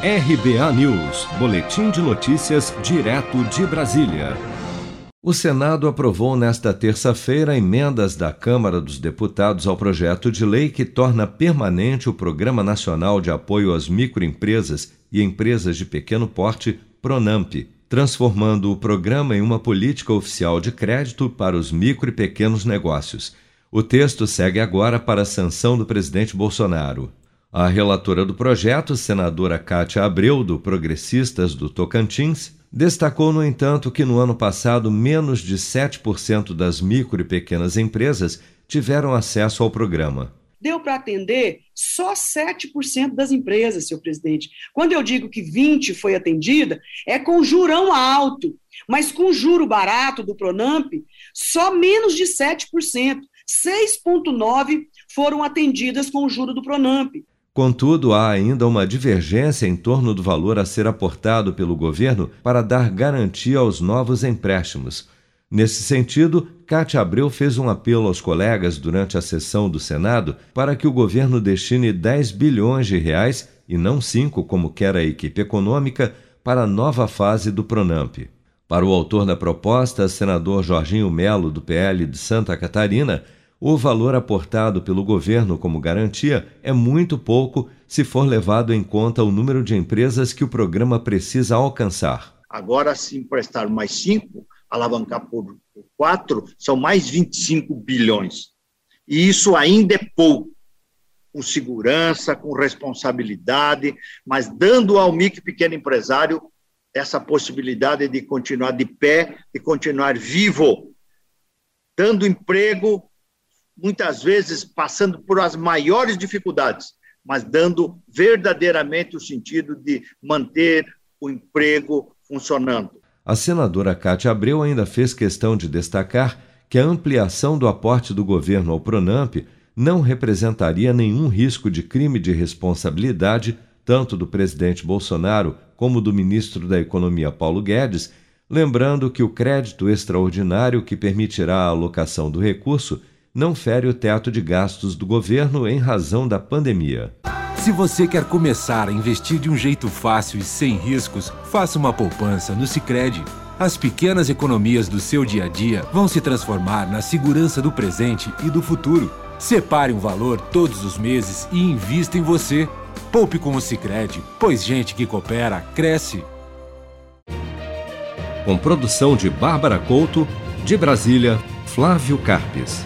RBA News, Boletim de Notícias, direto de Brasília. O Senado aprovou nesta terça-feira emendas da Câmara dos Deputados ao projeto de lei que torna permanente o Programa Nacional de Apoio às Microempresas e Empresas de Pequeno Porte, PRONAMP, transformando o programa em uma política oficial de crédito para os micro e pequenos negócios. O texto segue agora para a sanção do presidente Bolsonaro. A relatora do projeto, senadora Cátia Abreu, do Progressistas do Tocantins, destacou, no entanto, que no ano passado menos de 7% das micro e pequenas empresas tiveram acesso ao programa. Deu para atender só 7% das empresas, senhor presidente. Quando eu digo que 20% foi atendida, é com jurão alto, mas com juro barato do Pronamp, só menos de 7%. 6,9% foram atendidas com o juro do Pronamp. Contudo, há ainda uma divergência em torno do valor a ser aportado pelo governo para dar garantia aos novos empréstimos. Nesse sentido, Cátia Abreu fez um apelo aos colegas durante a sessão do Senado para que o governo destine 10 bilhões de reais, e não 5, como quer a equipe econômica, para a nova fase do Pronamp. Para o autor da proposta, senador Jorginho Melo, do PL de Santa Catarina, o valor aportado pelo governo como garantia é muito pouco se for levado em conta o número de empresas que o programa precisa alcançar. Agora, se emprestar mais cinco, alavancar por quatro, são mais 25 bilhões. E isso ainda é pouco, com segurança, com responsabilidade, mas dando ao micro pequeno empresário essa possibilidade de continuar de pé, de continuar vivo, dando emprego muitas vezes passando por as maiores dificuldades, mas dando verdadeiramente o sentido de manter o emprego funcionando. A senadora Cátia Abreu ainda fez questão de destacar que a ampliação do aporte do governo ao Pronamp não representaria nenhum risco de crime de responsabilidade, tanto do presidente Bolsonaro como do ministro da Economia Paulo Guedes, lembrando que o crédito extraordinário que permitirá a alocação do recurso não fere o teto de gastos do governo em razão da pandemia. Se você quer começar a investir de um jeito fácil e sem riscos, faça uma poupança no Sicredi. As pequenas economias do seu dia a dia vão se transformar na segurança do presente e do futuro. Separe um valor todos os meses e invista em você. Poupe com o Sicredi, pois gente que coopera cresce. Com produção de Bárbara Couto, de Brasília, Flávio Carpes.